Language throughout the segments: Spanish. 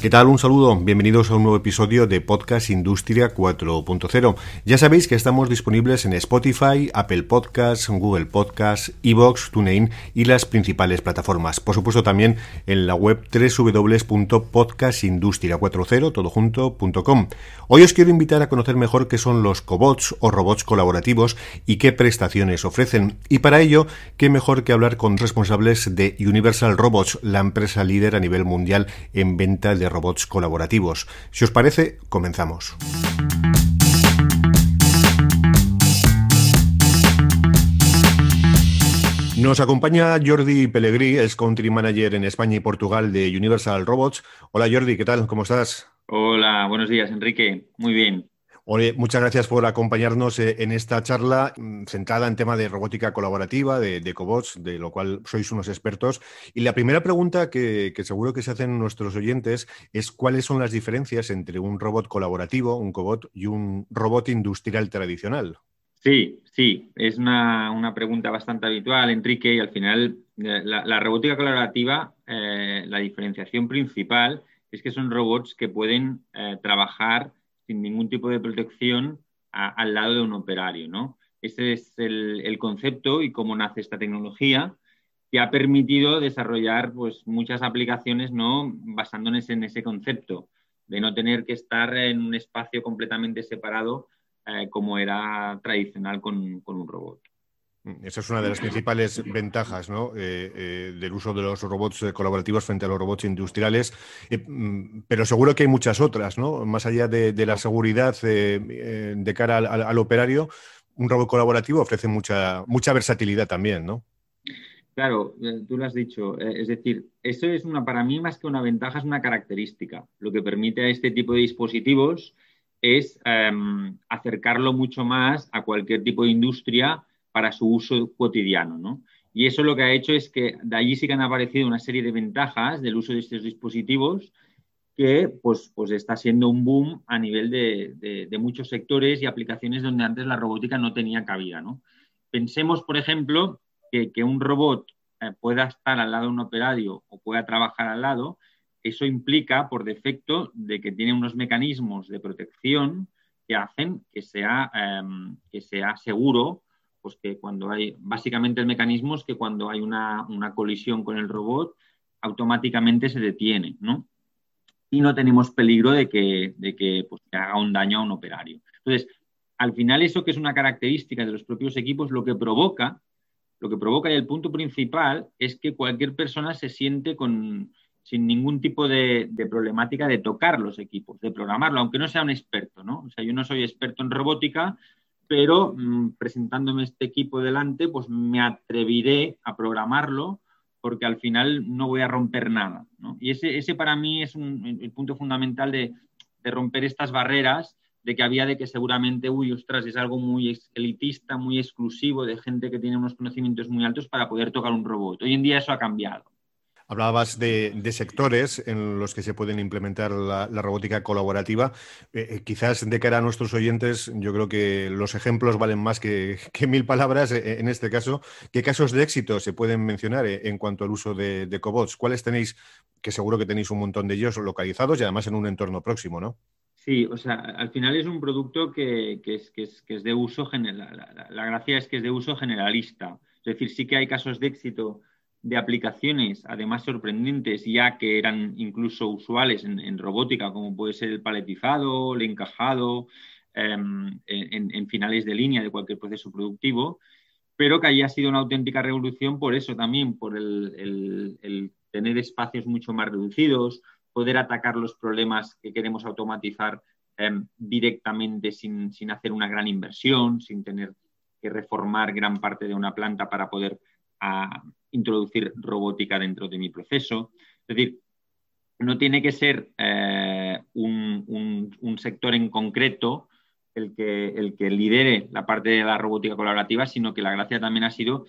¿Qué tal? Un saludo. Bienvenidos a un nuevo episodio de Podcast Industria 4.0. Ya sabéis que estamos disponibles en Spotify, Apple Podcasts, Google Podcasts, Evox, TuneIn y las principales plataformas. Por supuesto también en la web www.podcastindustria40todojunto.com. Hoy os quiero invitar a conocer mejor qué son los cobots o robots colaborativos y qué prestaciones ofrecen. Y para ello, qué mejor que hablar con responsables de Universal Robots, la empresa líder a nivel mundial en venta de robots colaborativos. Si os parece, comenzamos. Nos acompaña Jordi Pellegrí, es Country Manager en España y Portugal de Universal Robots. Hola Jordi, ¿qué tal? ¿Cómo estás? Hola, buenos días Enrique. Muy bien muchas gracias por acompañarnos eh, en esta charla mm, centrada en tema de robótica colaborativa, de, cobots, de lo cual sois unos expertos. Y la primera pregunta que, seguro que se hacen nuestros oyentes es cuáles son las diferencias entre un robot colaborativo, un cobot, y un robot industrial tradicional. Sí, sí, es una, pregunta bastante habitual, Enrique, y al final eh, la, robótica colaborativa, eh, la diferenciación principal es que son robots que pueden trabajar sin ningún tipo de protección al lado de un operario, ¿no? Ese es el, concepto y cómo nace esta tecnología que ha permitido desarrollar pues, muchas aplicaciones ¿no? basándonos en ese concepto de no tener que estar en un espacio completamente separado eh, como era tradicional con un robot. Mm, esa es una de las principales ventajas ¿no? eh, eh, del uso de los robots eh, colaborativos frente a los robots industriales, mm, pero seguro que hay muchas otras, ¿no? Más allá de, la seguridad de cara al, operario, un robot colaborativo ofrece mucha, mucha versatilidad también, ¿no? Claro, tú lo has dicho. es decir, eso es una, para mí más que una ventaja, es una característica. Lo que permite a este tipo de dispositivos es em, acercarlo mucho más a cualquier tipo de industria para su uso cotidiano. ¿no? Y eso lo que ha hecho es que de allí sí que han aparecido una serie de ventajas del uso de estos dispositivos que pues, pues está siendo un boom a nivel de, muchos sectores y aplicaciones donde antes la robótica no tenía cabida. ¿no? Pensemos, por ejemplo, que, un robot eh, pueda estar al lado de un operario o pueda trabajar al lado, eso implica por defecto de que tiene unos mecanismos de protección que hacen que sea, em, que sea seguro pues que cuando hay, básicamente el mecanismo es que cuando hay una, colisión con el robot, automáticamente se detiene, ¿no? Y no tenemos peligro de que, de que, pues, haga un daño a un operario. Entonces, al final eso que es una característica de los propios equipos, lo que provoca, lo que provoca y el punto principal es que cualquier persona se siente con, sin ningún tipo de, de, problemática de tocar los equipos, de programarlo, aunque no sea un experto, ¿no? O sea, yo no soy experto en robótica, pero mm, presentándome este equipo delante, pues me atreveré a programarlo porque al final no voy a romper nada. Y ese, para mí es el punto fundamental de, romper estas barreras de que había de que seguramente, uy, ostras, es algo muy elitista, muy exclusivo de gente que tiene unos conocimientos muy altos para poder tocar un robot. Hoy en día eso ha cambiado. Hablabas de, sectores en los que se pueden implementar la, robótica colaborativa. Eh, eh, quizás de cara a nuestros oyentes, yo creo que los ejemplos valen más que, mil palabras eh, en este caso. ¿Qué casos de éxito se pueden mencionar en cuanto al uso de, cobots? ¿Cuáles tenéis? Que seguro que tenéis un montón de ellos localizados y además en un entorno próximo, ¿no? Sí, o sea, al final es un producto que, es, que es, de uso general. la gracia es que es de uso generalista. Es decir, sí que hay casos de éxito de aplicaciones, además sorprendentes, ya que eran incluso usuales en, robótica, como puede ser el paletizado, el encajado, em, en, finales de línea de cualquier proceso productivo, pero que haya sido una auténtica revolución por eso también, por el, tener espacios mucho más reducidos, poder atacar los problemas que queremos automatizar em, directamente sin, sin hacer una gran inversión, sin tener que reformar gran parte de una planta para poder a introducir robótica dentro de mi proceso. Es decir, no tiene que ser eh, un, sector en concreto el que, el que lidere la parte de la robótica colaborativa, sino que la gracia también ha sido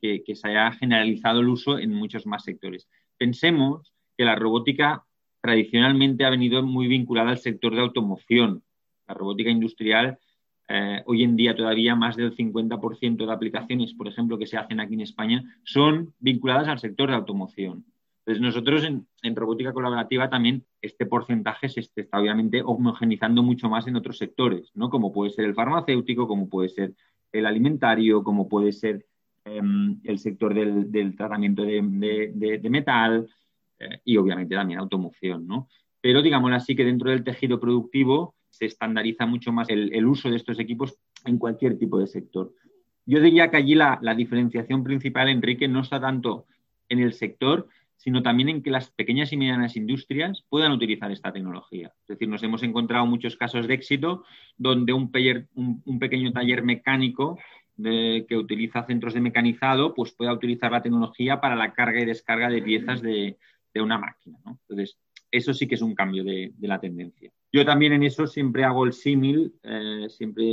que, se haya generalizado el uso en muchos más sectores. Pensemos que la robótica tradicionalmente ha venido muy vinculada al sector de automoción, La robótica industrial, eh, hoy en día todavía más del 50% de aplicaciones, por ejemplo, que se hacen aquí en España, son vinculadas al sector de automoción. Entonces, nosotros en, robótica colaborativa también este porcentaje se está obviamente homogenizando mucho más en otros sectores, ¿no? Como puede ser el farmacéutico, como puede ser el alimentario, como puede ser em, el sector del, tratamiento de, metal eh, y obviamente también automoción, ¿no? Pero digámoslo así que dentro del tejido productivo se estandariza mucho más el, uso de estos equipos en cualquier tipo de sector. Yo diría que allí la, diferenciación principal, Enrique, no está tanto en el sector, sino también en que las pequeñas y medianas industrias puedan utilizar esta tecnología. Es decir, nos hemos encontrado muchos casos de éxito donde un, pequeño taller mecánico que utiliza centros de mecanizado, pues pueda utilizar la tecnología para la carga y descarga de piezas de, una máquina. Entonces, eso sí que es un cambio de, la tendencia. Yo también en eso siempre hago el símil, eh, siempre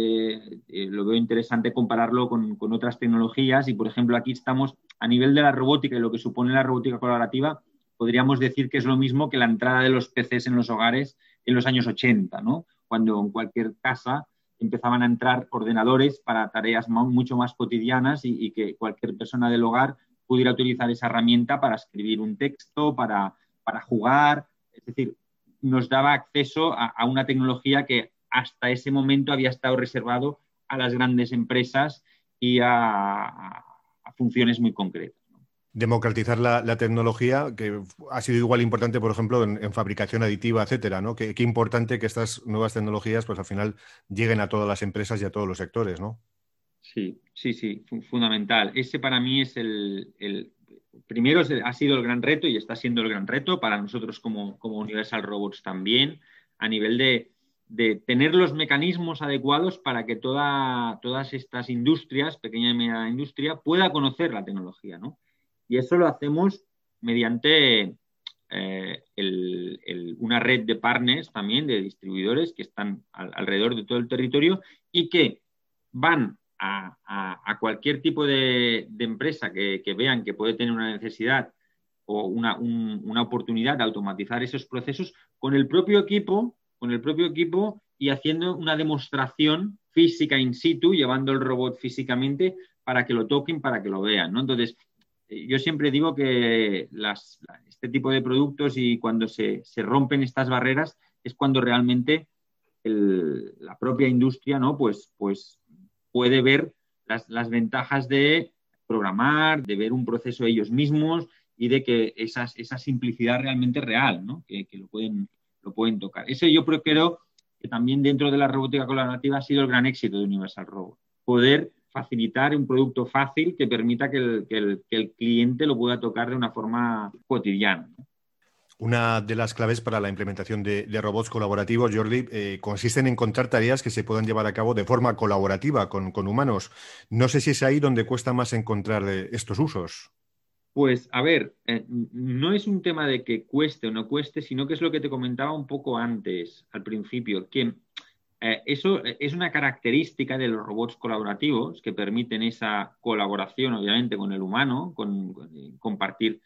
eh, lo veo interesante compararlo con, con, otras tecnologías y, por ejemplo, aquí estamos a nivel de la robótica y lo que supone la robótica colaborativa, podríamos decir que es lo mismo que la entrada de los PCs en los hogares en los años 80, ¿no? cuando en cualquier casa empezaban a entrar ordenadores para tareas mucho más cotidianas y, que cualquier persona del hogar pudiera utilizar esa herramienta para escribir un texto, para, para jugar. Es decir, nos daba acceso a, una tecnología que hasta ese momento había estado reservado a las grandes empresas y a, funciones muy concretas. Democratizar la, tecnología, que ha sido igual importante, por ejemplo, en, fabricación aditiva, etcétera, ¿no? Qué, importante que estas nuevas tecnologías, pues al final lleguen a todas las empresas y a todos los sectores, ¿no? Sí, sí, sí, fundamental. Ese para mí es el, primero ha sido el gran reto y está siendo el gran reto para nosotros como, como Universal Robots también, a nivel de, de tener los mecanismos adecuados para que todas estas industrias, pequeña y media industria, pueda conocer la tecnología, ¿no? Y eso lo hacemos mediante eh, una red de partners también, de distribuidores que están alrededor de todo el territorio y que van a, cualquier tipo de, empresa que, vean que puede tener una necesidad o una, una oportunidad de automatizar esos procesos con el propio equipo con el propio equipo y haciendo una demostración física in situ, llevando el robot físicamente para que lo toquen, para que lo vean. ¿no? Entonces, eh, yo siempre digo que este tipo de productos y cuando se, rompen estas barreras es cuando realmente la propia industria ¿no? pues, pues puede ver las, ventajas de programar, de ver un proceso ellos mismos y de que esa simplicidad realmente real, ¿no? que, que lo pueden lo pueden tocar. Eso yo creo que también dentro de la robótica colaborativa ha sido el gran éxito de Universal Robot. Poder facilitar un producto fácil que permita que el, cliente lo pueda tocar de una forma cotidiana. Una de las claves para la implementación de, robots colaborativos, Jordi, eh, consiste en encontrar tareas que se puedan llevar a cabo de forma colaborativa con, humanos. No sé si es ahí donde cuesta más encontrar eh, estos usos. Pues a ver, eh, no es un tema de que cueste o no cueste, sino que es lo que te comentaba un poco antes, al principio, que eh, eso es una característica de los robots colaborativos que permiten esa colaboración, obviamente, con el humano, con, compartir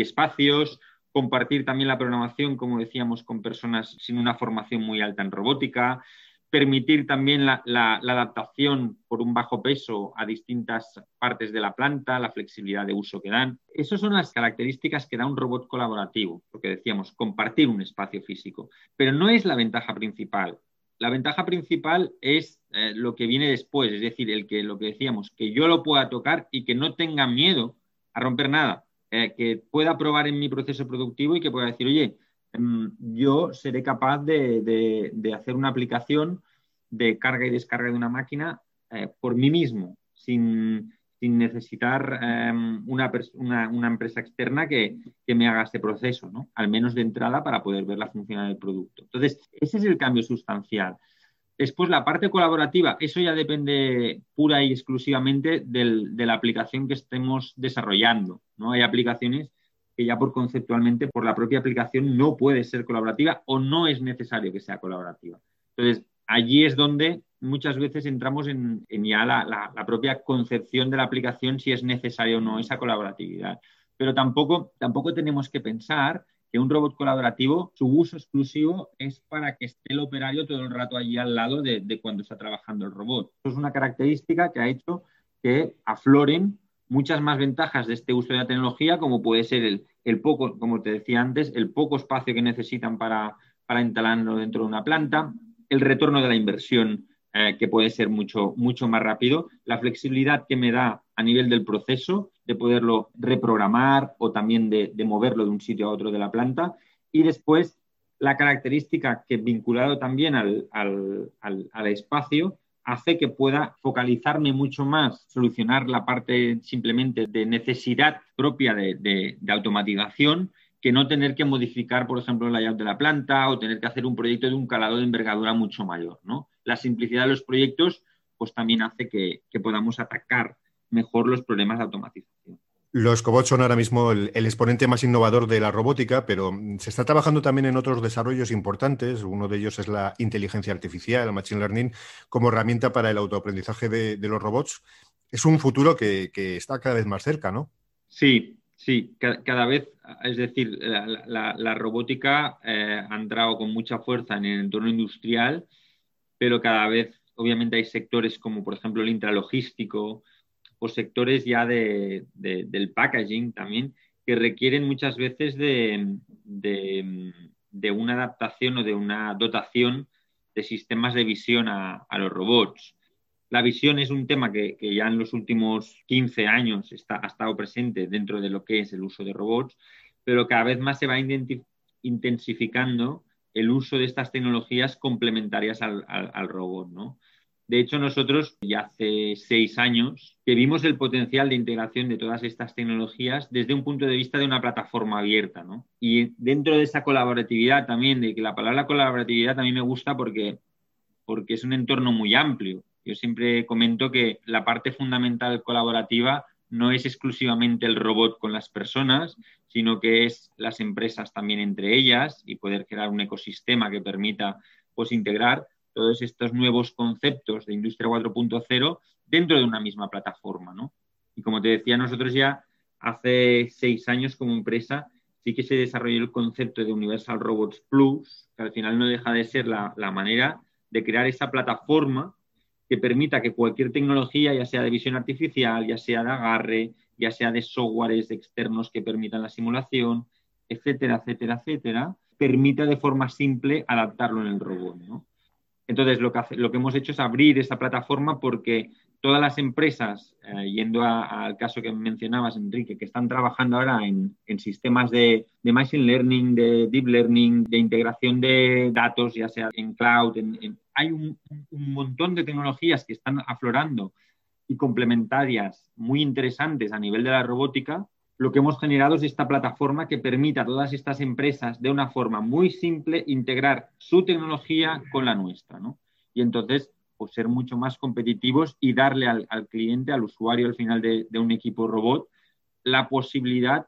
espacios, compartir también la programación, como decíamos, con personas sin una formación muy alta en robótica, permitir también la, adaptación por un bajo peso a distintas partes de la planta, la flexibilidad de uso que dan. Esas son las características que da un robot colaborativo, porque decíamos, compartir un espacio físico. Pero no es la ventaja principal. La ventaja principal es eh, lo que viene después, es decir, el que lo que decíamos, que yo lo pueda tocar y que no tenga miedo a romper nada, eh, que pueda probar en mi proceso productivo y que pueda decir, oye, Em, yo seré capaz de, hacer una aplicación de carga y descarga de una máquina eh, por mí mismo, sin, necesitar em, una, empresa externa que, me haga este proceso, ¿no? al menos de entrada para poder ver la funcionalidad del producto. Entonces, ese es el cambio sustancial. Después, la parte colaborativa, eso ya depende pura y exclusivamente de la aplicación que estemos desarrollando. ¿No? Hay aplicaciones que ya por conceptualmente, por la propia aplicación, no puede ser colaborativa o no es necesario que sea colaborativa. Entonces, allí es donde muchas veces entramos en, ya la, propia concepción de la aplicación, si es necesaria o no esa colaboratividad. Pero tampoco, tampoco tenemos que pensar que un robot colaborativo, su uso exclusivo es para que esté el operario todo el rato allí al lado de, de cuando está trabajando el robot. Eso es una característica que ha hecho que afloren muchas más ventajas de este uso de la tecnología, como puede ser el, poco, como te decía antes, el poco espacio que necesitan para, para instalarlo dentro de una planta, el retorno de la inversión eh, que puede ser mucho, mucho más rápido, la flexibilidad que me da a nivel del proceso de poderlo reprogramar o también de, moverlo de un sitio a otro de la planta y después la característica que vinculado también al, al espacio hace que pueda focalizarme mucho más, solucionar la parte simplemente de necesidad propia de, automatización que no tener que modificar, por ejemplo, el layout de la planta o tener que hacer un proyecto de un calado de envergadura mucho mayor. ¿no? La simplicidad de los proyectos pues también hace que podamos atacar mejor los problemas de automatización. Los cobots son ahora mismo el, exponente más innovador de la robótica, pero se está trabajando también en otros desarrollos importantes. Uno de ellos es la inteligencia artificial, el machine learning, como herramienta para el autoaprendizaje de, los robots. Es un futuro que, está cada vez más cerca, ¿no? Sí, sí, cada, vez, es decir, la, robótica eh, ha entrado con mucha fuerza en el entorno industrial, pero cada vez, obviamente, hay sectores como, por ejemplo, el intralogístico, o sectores ya de, del packaging también, que requieren muchas veces de, una adaptación o de una dotación de sistemas de visión a, los robots. La visión es un tema que, ya en los últimos 15 años está, ha estado presente dentro de lo que es el uso de robots, pero cada vez más se va intensificando el uso de estas tecnologías complementarias al, al, al robot, ¿no? De hecho, nosotros ya hace seis años que vimos el potencial de integración de todas estas tecnologías desde un punto de vista de una plataforma abierta. ¿no? Y dentro de esa colaboratividad también, de que la palabra colaboratividad también me gusta porque, porque es un entorno muy amplio. Yo siempre comento que la parte fundamental colaborativa no es exclusivamente el robot con las personas, sino que es las empresas también entre ellas y poder crear un ecosistema que permita pues, integrar todos estos nuevos conceptos de Industria 4.0 dentro de una misma plataforma, ¿no? Y como te decía, nosotros ya hace seis años como empresa sí que se desarrolló el concepto de Universal Robots Plus, que al final no deja de ser la, manera de crear esa plataforma que permita que cualquier tecnología, ya sea de visión artificial, ya sea de agarre, ya sea de softwares externos que permitan la simulación, etcétera, etcétera, etcétera, permita de forma simple adaptarlo en el robot. ¿no? Entonces, lo que, lo que hemos hecho es abrir esta plataforma porque todas las empresas, eh, yendo al caso que mencionabas, Enrique, que están trabajando ahora en, sistemas de, machine learning, de deep learning, de integración de datos, ya sea en cloud, hay un, montón de tecnologías que están aflorando y complementarias muy interesantes a nivel de la robótica lo que hemos generado es esta plataforma que permite a todas estas empresas de una forma muy simple integrar su tecnología con la nuestra, ¿no? Y entonces, pues ser mucho más competitivos y darle al, cliente, al usuario al final de, un equipo robot, la posibilidad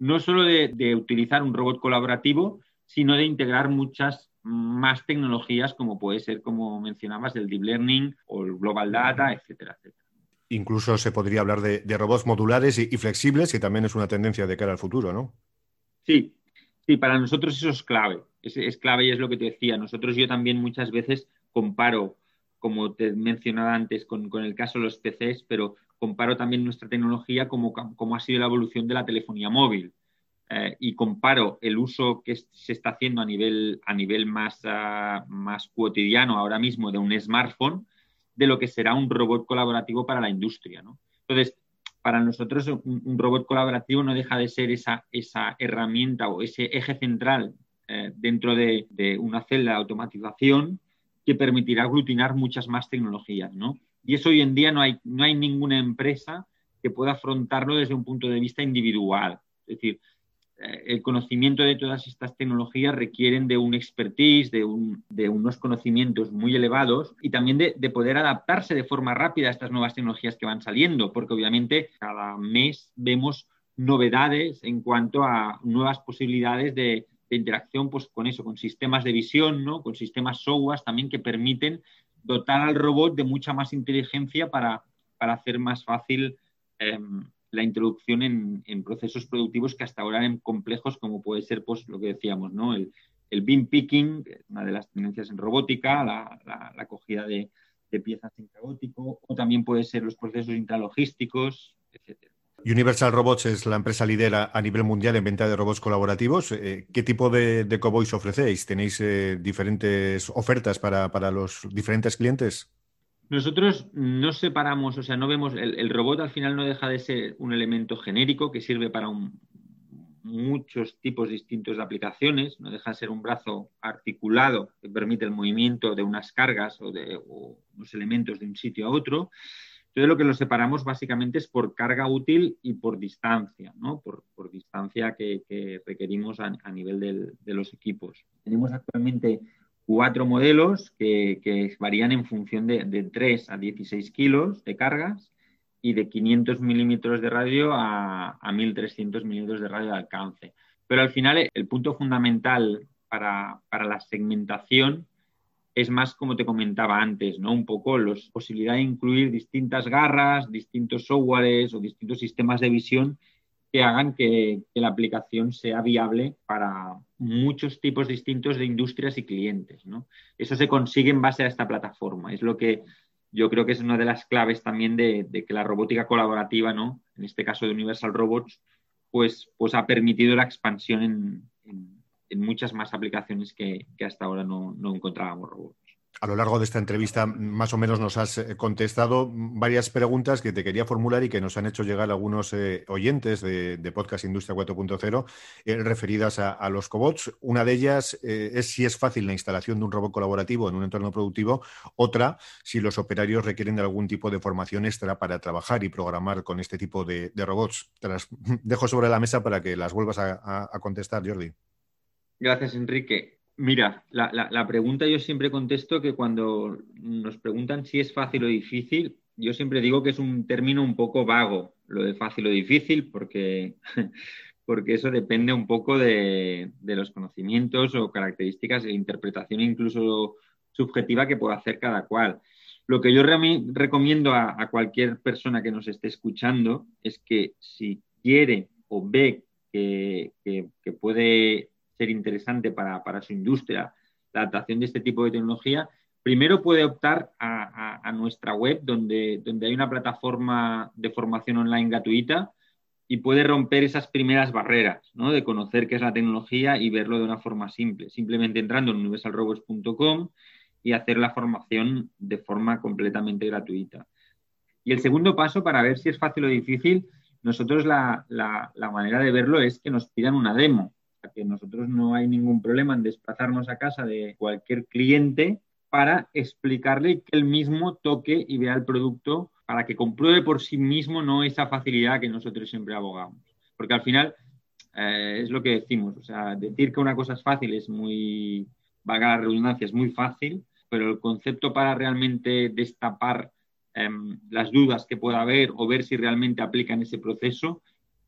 no solo de, utilizar un robot colaborativo, sino de integrar muchas más tecnologías como puede ser, como mencionabas, el deep learning o el global data, etcétera, etcétera. Incluso se podría hablar de, robots modulares y, flexibles, que también es una tendencia de cara al futuro, ¿no? Sí, sí, para nosotros eso es clave. Es, clave y es lo que te decía. Nosotros yo también muchas veces comparo, como te mencionaba antes, con, el caso de los PCs, pero comparo también nuestra tecnología como, ha sido la evolución de la telefonía móvil. Eh, y comparo el uso que se está haciendo a nivel, a nivel más, ah, más cotidiano ahora mismo de un smartphone de lo que será un robot colaborativo para la industria. ¿no? Entonces, para nosotros un, robot colaborativo no deja de ser esa, esa herramienta o ese eje central eh, dentro de, una celda de automatización que permitirá aglutinar muchas más tecnologías. ¿no? Y eso hoy en día no hay, no hay ninguna empresa que pueda afrontarlo desde un punto de vista individual. Es decir, el conocimiento de todas estas tecnologías requieren de un expertise, de, unos conocimientos muy elevados y también de, poder adaptarse de forma rápida a estas nuevas tecnologías que van saliendo, porque obviamente cada mes vemos novedades en cuanto a nuevas posibilidades de, interacción pues, con eso, con sistemas de visión, ¿no? con sistemas software también que permiten dotar al robot de mucha más inteligencia para, hacer más fácil em, la introducción en, procesos productivos que hasta ahora eran complejos, como puede ser pues, lo que decíamos, ¿no? el, el picking, una de las tendencias en robótica, la, acogida de, piezas en caótico, o también puede ser los procesos intralogísticos, etcétera. Universal Robots es la empresa líder a nivel mundial en venta de robots colaborativos. Eh, ¿Qué tipo de, de ofrecéis? ¿Tenéis eh, diferentes ofertas para, los diferentes clientes? Nosotros no separamos, o sea, no vemos, el, robot al final no deja de ser un elemento genérico que sirve para muchos tipos distintos de aplicaciones, no deja de ser un brazo articulado que permite el movimiento de unas cargas o de unos elementos de un sitio a otro. Entonces lo que lo separamos básicamente es por carga útil y por distancia, ¿no? por, distancia que, que requerimos a, nivel de los equipos. Tenemos actualmente cuatro modelos que, varían en función de, de 3 a 16 kilos de cargas y de 500 milímetros de radio a, a 1300 milímetros de radio de alcance. Pero al final el punto fundamental para, para la segmentación es más como te comentaba antes, ¿no? Un poco la posibilidad de incluir distintas garras, distintos softwares o distintos sistemas de visión que hagan que, la aplicación sea viable para muchos tipos distintos de industrias y clientes, ¿no? Eso se consigue en base a esta plataforma. Es lo que yo creo que es una de las claves también de, que la robótica colaborativa, ¿no? En este caso de Universal Robots, pues, pues ha permitido la expansión en, muchas más aplicaciones que, que hasta ahora no, no, encontrábamos robots. A lo largo de esta entrevista, más o menos nos has eh, contestado varias preguntas que te quería formular y que nos han hecho llegar algunos eh, oyentes de, Podcast Industria 4.0 eh, referidas a, los cobots. Una de ellas es si es fácil la instalación de un robot colaborativo en un entorno productivo. Otra, si los operarios requieren de algún tipo de formación extra para trabajar y programar con este tipo de, robots. Te las dejo sobre la mesa para que las vuelvas a contestar, Jordi. Gracias, Enrique. Mira, la, la, pregunta yo siempre contesto que cuando nos preguntan si es fácil o difícil, yo siempre digo que es un término un poco vago, lo de fácil o difícil, porque, porque eso depende un poco de, de los conocimientos o características de interpretación incluso subjetiva que pueda hacer cada cual. Lo que yo re recomiendo a, cualquier persona que nos esté escuchando es que si quiere o ve que, que puede ser interesante para, su industria la adaptación de este tipo de tecnología, primero puede optar a, nuestra web donde, hay una plataforma de formación online gratuita y puede romper esas primeras barreras ¿no? de conocer qué es la tecnología y verlo de una forma simple, simplemente entrando en universalrobots.com y hacer la formación de forma completamente gratuita. Y el segundo paso para ver si es fácil o difícil, nosotros la, la manera de verlo es que nos pidan una demo que nosotros no hay ningún problema en desplazarnos a casa de cualquier cliente para explicarle que él mismo toque y vea el producto para que compruebe por sí mismo no esa facilidad que nosotros siempre abogamos. Porque al final eh, es lo que decimos, o sea, decir que una cosa es fácil es muy, valga la redundancia, es muy fácil, pero el concepto para realmente destapar eh, las dudas que pueda haber o ver si realmente aplican ese proceso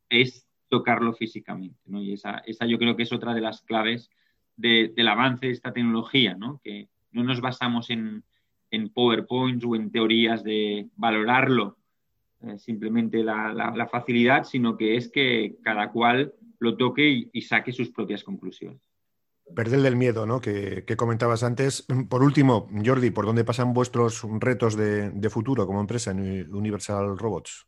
es tocarlo físicamente. Y esa, esa, yo creo que es otra de las claves de, del avance de esta tecnología, ¿no? que no nos basamos en, en PowerPoints o en teorías de valorarlo eh, simplemente la, la, facilidad, sino que es que cada cual lo toque y, y saque sus propias conclusiones. Perder del miedo, ¿no? Que, que, comentabas antes. Por último, Jordi, ¿por dónde pasan vuestros retos de, de futuro como empresa en Universal Robots?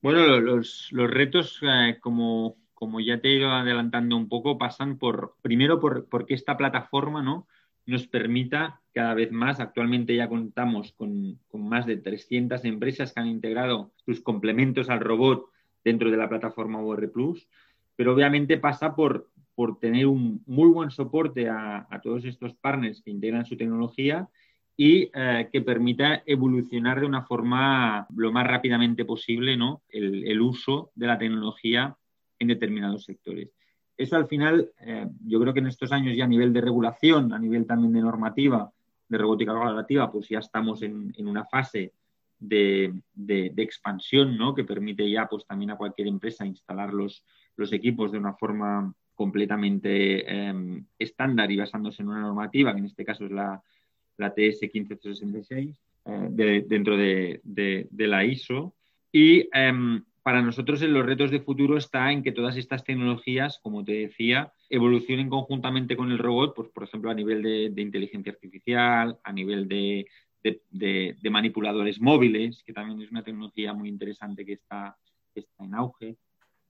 Bueno, los, los retos, eh, como, como, ya te he ido adelantando un poco, pasan por, primero, por, porque esta plataforma ¿no? nos permita cada vez más, actualmente ya contamos con, más de 300 empresas que han integrado sus complementos al robot dentro de la plataforma UR Plus, pero obviamente pasa por, por tener un muy buen soporte a todos estos partners que integran su tecnología y eh, que permita evolucionar de una forma lo más rápidamente posible ¿no? el, uso de la tecnología en determinados sectores. Eso al final, eh, yo creo que en estos años ya a nivel de regulación, a nivel también de normativa, de robótica colaborativa, pues ya estamos en, en una fase de, de, expansión ¿no? que permite ya pues también a cualquier empresa instalar los, los equipos de una forma completamente eh, estándar y basándose en una normativa, que en este caso es la, la TS 15366, eh, de, dentro de, de, la ISO. Y eh, para nosotros los retos de futuro está en que todas estas tecnologías, como te decía, evolucionen conjuntamente con el robot, pues por ejemplo a nivel de, inteligencia artificial, a nivel de, manipuladores móviles, que también es una tecnología muy interesante que está, está en auge,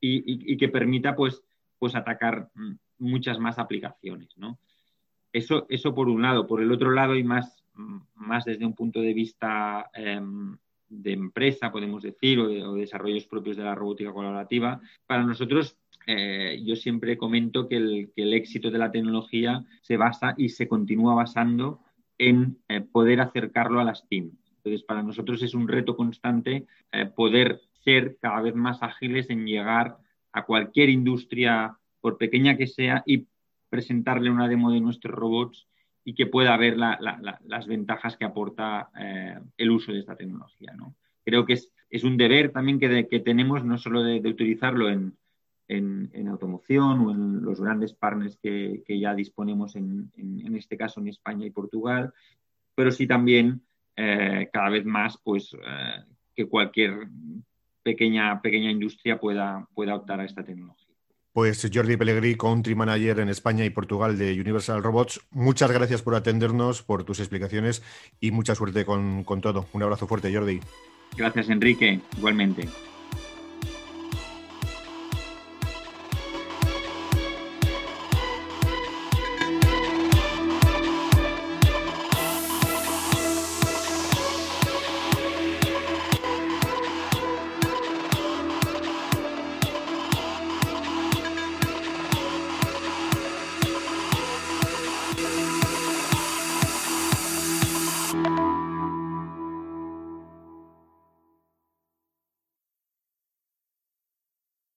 y, que permita pues, pues atacar muchas más aplicaciones. ¿no? Eso, eso por un lado. Por el otro lado, y más, más desde un punto de vista em, de empresa, podemos decir, o, de, desarrollos propios de la robótica colaborativa, para nosotros eh, yo siempre comento que el, éxito de la tecnología se basa y se continúa basando en eh, poder acercarlo a las pymes. Entonces, para nosotros es un reto constante eh, poder ser cada vez más ágiles en llegar a cualquier industria, por pequeña que sea, y presentarle una demo de nuestros robots y que pueda ver las ventajas que aporta eh, el uso de esta tecnología. ¿no? Creo que es, un deber también que, tenemos no solo de, utilizarlo en, automoción o en los grandes partners que, ya disponemos en, este caso en España y Portugal, pero sí también eh, cada vez más pues, eh, que cualquier pequeña, pequeña industria pueda, pueda optar a esta tecnología. Pues Jordi Pellegrí, Country Manager en España y Portugal de Universal Robots, muchas gracias por atendernos, por tus explicaciones y mucha suerte con, con todo. Un abrazo fuerte, Jordi. Gracias, Enrique. Igualmente.